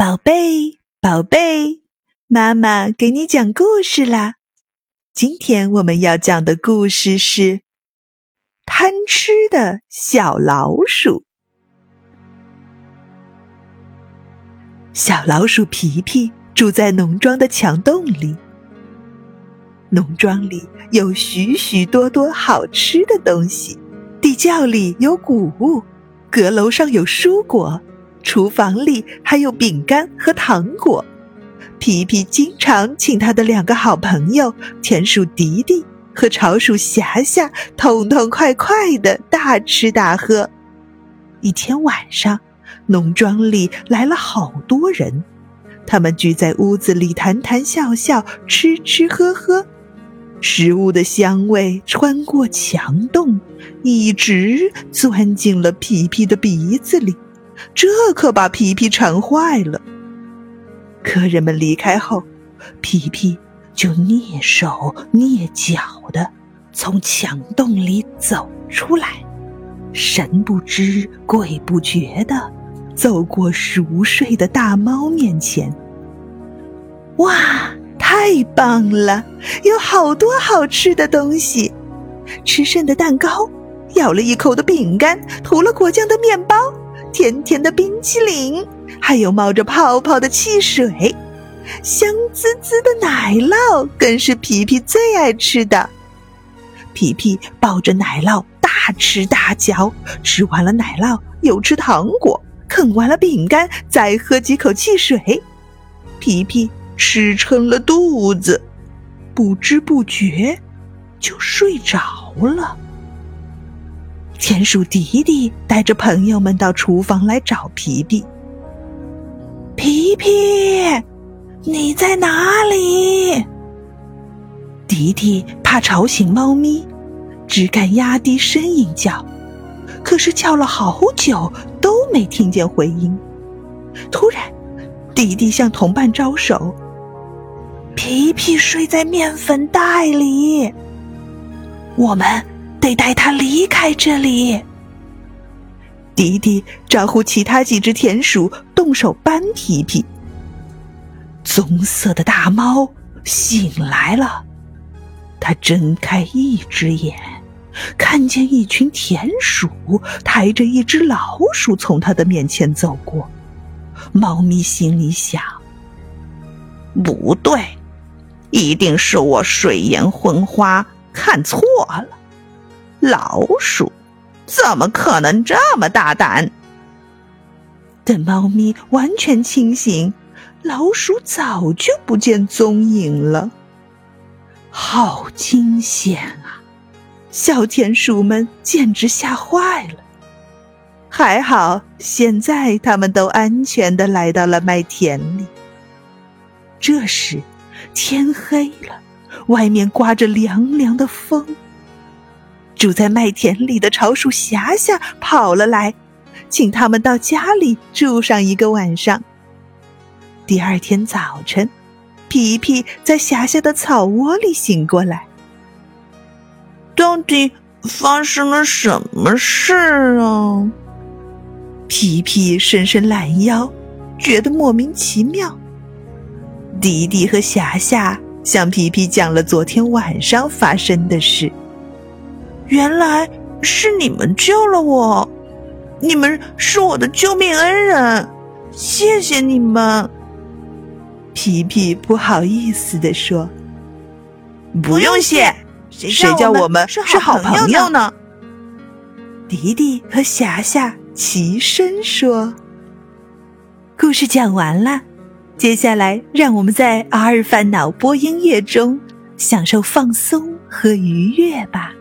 宝贝，宝贝，妈妈给你讲故事啦。今天我们要讲的故事是《贪吃的小老鼠》。小老鼠皮皮住在农庄的墙洞里，农庄里有许许多多好吃的东西，地窖里有谷物，阁楼上有蔬果。厨房里还有饼干和糖果，皮皮经常请他的两个好朋友田鼠迪迪和巢鼠霞霞痛痛快快的大吃大喝。一天晚上，农庄里来了好多人，他们聚在屋子里谈谈笑笑，吃吃喝喝，食物的香味穿过墙洞，一直钻进了皮皮的鼻子里。这可把皮皮馋坏了。客人们离开后，皮皮就蹑手蹑脚的从墙洞里走出来，神不知鬼不觉的走过熟睡的大猫面前。哇，太棒了！有好多好吃的东西，吃剩的蛋糕，咬了一口的饼干，涂了果酱的面包。甜甜的冰淇淋，还有冒着泡泡的汽水，香滋滋的奶酪更是皮皮最爱吃的。皮皮抱着奶酪大吃大嚼，吃完了奶酪又吃糖果，啃完了饼干再喝几口汽水。皮皮吃撑了肚子，不知不觉就睡着了。田鼠迪迪带着朋友们到厨房来找皮皮。皮皮，你在哪里？迪迪怕吵醒猫咪，只敢压低声音叫，可是叫了好久都没听见回音。突然，迪迪向同伴招手：“皮皮睡在面粉袋里，我们。”得带他离开这里。迪迪招呼其他几只田鼠动手搬皮皮。棕色的大猫醒来了，它睁开一只眼，看见一群田鼠抬着一只老鼠从它的面前走过。猫咪心里想：不对，一定是我睡眼昏花，看错了。老鼠怎么可能这么大胆？等猫咪完全清醒，老鼠早就不见踪影了。好惊险啊！小田鼠们简直吓坏了。还好，现在他们都安全的来到了麦田里。这时，天黑了，外面刮着凉凉的风。住在麦田里的巢鼠霞霞跑了来，请他们到家里住上一个晚上。第二天早晨，皮皮在霞霞的草窝里醒过来。到底发生了什么事啊？皮皮伸伸懒腰，觉得莫名其妙。迪迪和霞霞向皮皮讲了昨天晚上发生的事。原来是你们救了我，你们是我的救命恩人，谢谢你们。皮皮不好意思地说：“不用谢，谁叫我们是好朋友呢？”迪迪和霞霞齐声说：“故事讲完了，接下来让我们在阿尔法脑波音乐中享受放松和愉悦吧。”